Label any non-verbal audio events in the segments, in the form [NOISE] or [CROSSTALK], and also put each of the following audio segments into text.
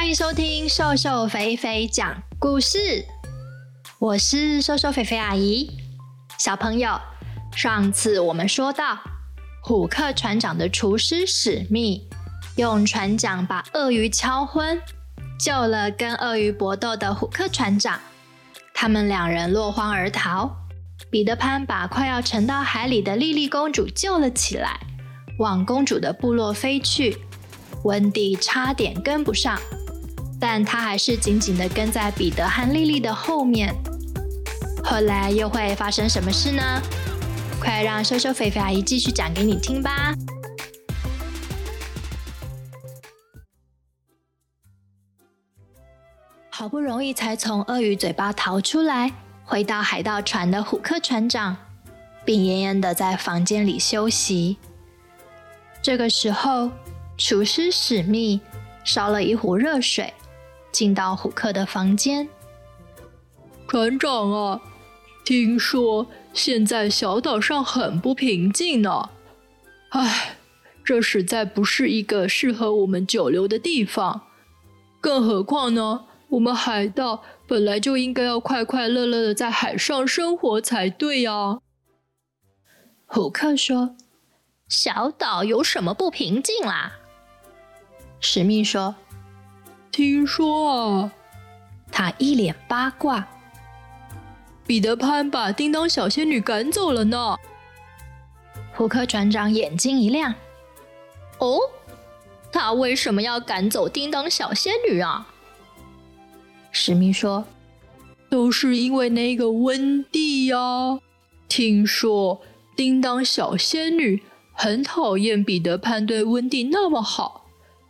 欢迎收听瘦瘦肥肥讲故事，我是瘦瘦肥肥阿姨。小朋友，上次我们说到，虎克船长的厨师史密用船桨把鳄鱼敲昏，救了跟鳄鱼搏斗的虎克船长。他们两人落荒而逃。彼得潘把快要沉到海里的莉莉公主救了起来，往公主的部落飞去。温蒂差点跟不上。但他还是紧紧地跟在彼得和莉莉的后面。后来又会发生什么事呢？快让瘦瘦肥肥阿姨继续讲给你听吧。好不容易才从鳄鱼嘴巴逃出来，回到海盗船的虎克船长，病恹恹的在房间里休息。这个时候，厨师史密烧了一壶热水。进到虎克的房间，船长啊，听说现在小岛上很不平静呢。唉，这实在不是一个适合我们久留的地方。更何况呢，我们海盗本来就应该要快快乐乐的在海上生活才对呀。虎克说：“小岛有什么不平静啦？”史密说。听说啊，他一脸八卦。彼得潘把叮当小仙女赶走了呢。胡克船长眼睛一亮：“哦，他为什么要赶走叮当小仙女啊？”史密说：“都是因为那个温蒂呀。听说叮当小仙女很讨厌彼得潘对温蒂那么好，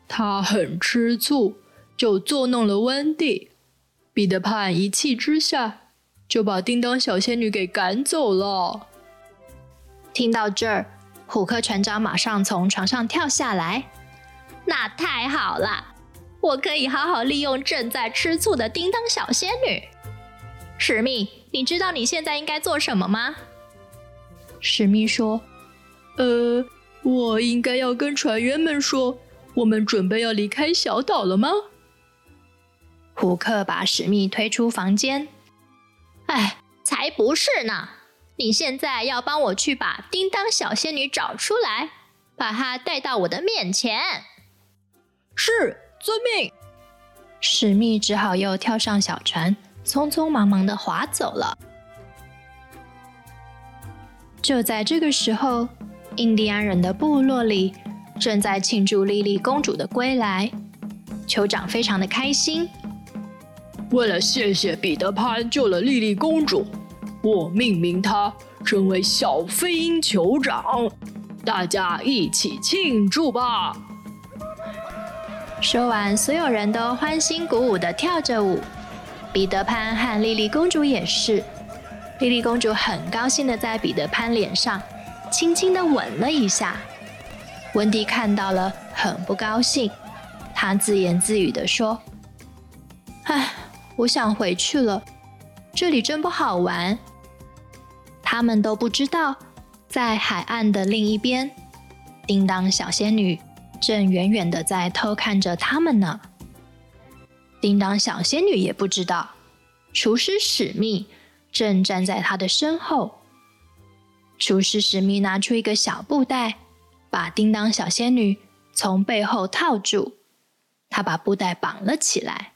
她很吃醋。”就作弄了温蒂，彼得潘一气之下就把叮当小仙女给赶走了。听到这儿，虎克船长马上从床上跳下来。那太好了，我可以好好利用正在吃醋的叮当小仙女。史密，你知道你现在应该做什么吗？史密说：“呃，我应该要跟船员们说，我们准备要离开小岛了吗？”虎克把史密推出房间。哎，才不是呢！你现在要帮我去把叮当小仙女找出来，把她带到我的面前。是，遵命。史密只好又跳上小船，匆匆忙忙的划走了。就在这个时候，印第安人的部落里正在庆祝莉莉公主的归来，酋长非常的开心。为了谢谢彼得潘救了莉莉公主，我命名他成为小飞鹰酋长，大家一起庆祝吧！说完，所有人都欢欣鼓舞地跳着舞，彼得潘和莉莉公主也是。莉莉公主很高兴地在彼得潘脸上轻轻地吻了一下。温蒂看到了，很不高兴，她自言自语地说：“ [SIGHS] 唉。”我想回去了，这里真不好玩。他们都不知道，在海岸的另一边，叮当小仙女正远远的在偷看着他们呢。叮当小仙女也不知道，厨师史密正站在她的身后。厨师史密拿出一个小布袋，把叮当小仙女从背后套住，他把布袋绑了起来。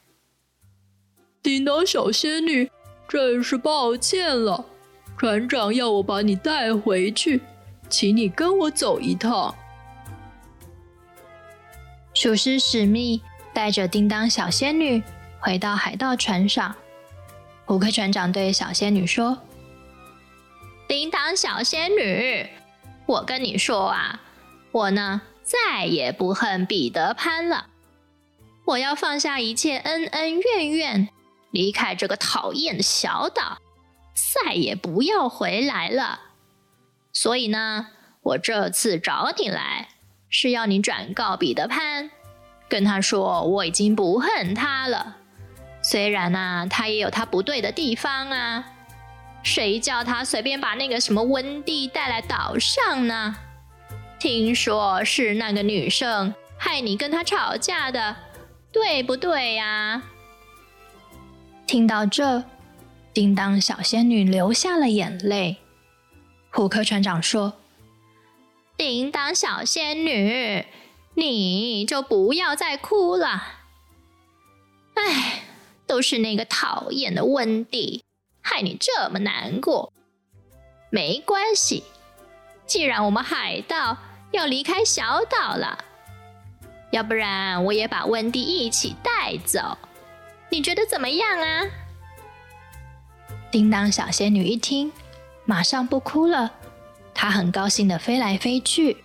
叮当小仙女，真是抱歉了。船长要我把你带回去，请你跟我走一趟。厨师史密带着叮当小仙女回到海盗船上。虎克船长对小仙女说：“叮当小仙女，我跟你说啊，我呢再也不恨彼得潘了。我要放下一切恩恩怨怨。”离开这个讨厌的小岛，再也不要回来了。所以呢，我这次找你来，是要你转告彼得潘，跟他说我已经不恨他了。虽然呢、他也有他不对的地方啊。谁叫他随便把那个什么温蒂带来岛上呢？听说是那个女生害你跟他吵架的。对不对呀？听到这，叮当小仙女流下了眼泪。虎克船长说：“叮当小仙女，你就不要再哭了。哎，都是那个讨厌的温蒂，害你这么难过。没关系，既然我们海盗要离开小岛了。”要不然我也把温蒂一起带走，你觉得怎么样啊？叮当小仙女一听，马上不哭了，她很高兴地飞来飞去。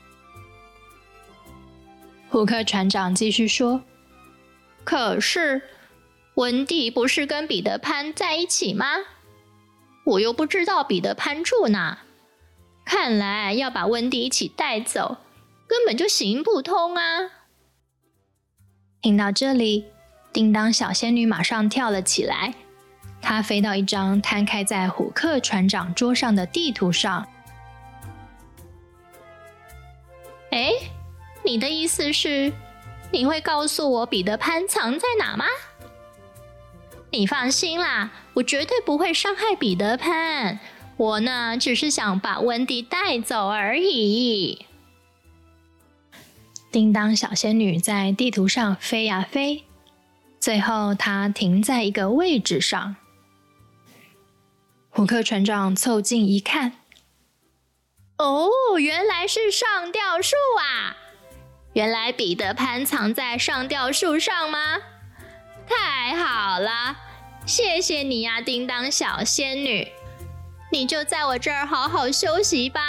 胡克船长继续说：“可是温蒂不是跟彼得潘在一起吗？我又不知道彼得潘住哪，看来要把温蒂一起带走，根本就行不通啊！”听到这里，叮当小仙女马上跳了起来。她飞到一张摊开在虎克船长桌上的地图上。哎，你的意思是，你会告诉我彼得潘藏在哪吗？你放心啦，我绝对不会伤害彼得潘。我呢，只是想把温迪带走而已。叮当小仙女在地图上飞呀飞，最后它停在一个位置上。虎克船长凑近一看，哦，原来是上吊树啊！原来彼得潘藏在上吊树上吗？太好了，谢谢你呀，叮当小仙女，你就在我这儿好好休息吧。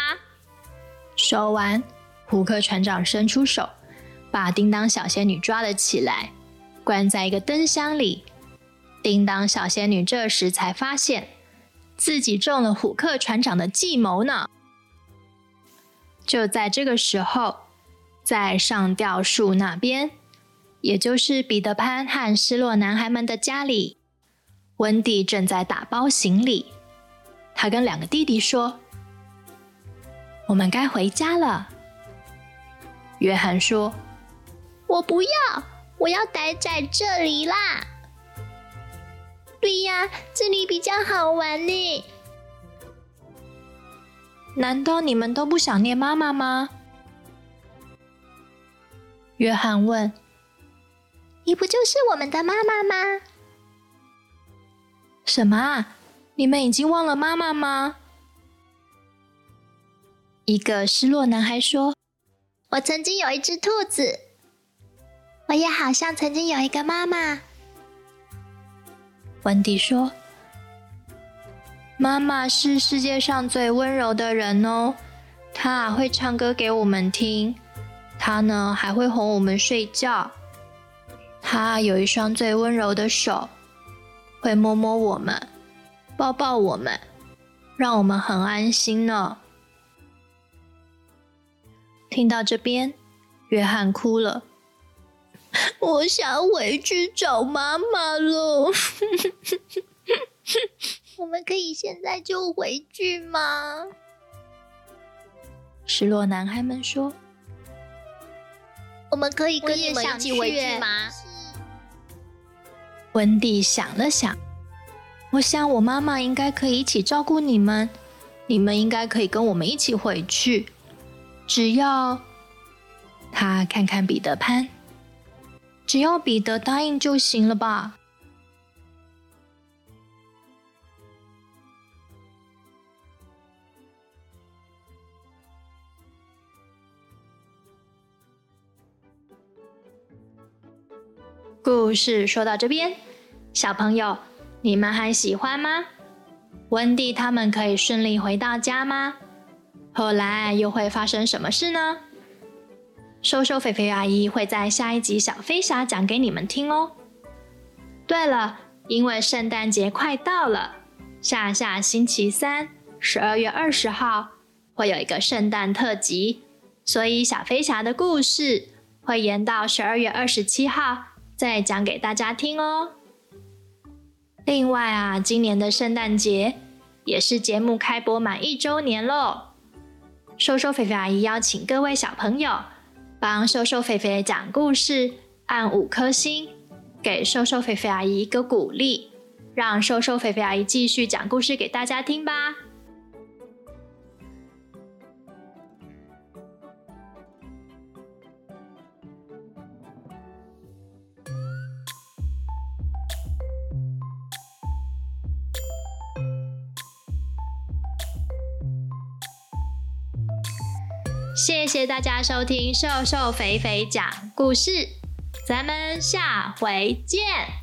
说完。虎克船长伸出手，把叮当小仙女抓了起来，关在一个灯箱里。叮当小仙女这时才发现，自己中了虎克船长的计谋呢。就在这个时候，在上吊树那边，也就是彼得潘和失落男孩们的家里，温蒂正在打包行李。他跟两个弟弟说：“我们该回家了。”约翰说：“我不要，我要待在这里啦。”“对呀，这里比较好玩呢。”“难道你们都不想念妈妈吗？”约翰问。“你不就是我们的妈妈吗？”“什么？你们已经忘了妈妈吗？”一个失落男孩说。我曾经有一只兔子，我也好像曾经有一个妈妈。温蒂说：“妈妈是世界上最温柔的人哦，她会唱歌给我们听，她呢还会哄我们睡觉。她有一双最温柔的手，会摸摸我们，抱抱我们，让我们很安心呢。”听到这边，约翰哭了。我想回去找妈妈了。[LAUGHS] 我们可以现在就回去吗？失落男孩们说：“我们可以跟你们一起回去吗？”温蒂想了想，我想我妈妈应该可以一起照顾你们，你们应该可以跟我们一起回去。只要他看看彼得潘，只要彼得答应就行了吧？故事说到这边，小朋友，你们还喜欢吗？温蒂他们可以顺利回到家吗？后来又会发生什么事呢？收收菲菲阿姨会在下一集小飞侠讲给你们听哦。对了，因为圣诞节快到了，下下星期三，十二月二十号会有一个圣诞特辑，所以小飞侠的故事会延到十二月二十七号再讲给大家听哦。另外啊，今年的圣诞节也是节目开播满一周年喽。收收菲菲阿姨邀请各位小朋友帮瘦瘦肥肥讲故事，按五颗星，给瘦瘦肥肥阿姨一个鼓励，让瘦瘦肥肥阿姨继续讲故事给大家听吧。谢谢大家收听瘦瘦肥肥讲故事，咱们下回见。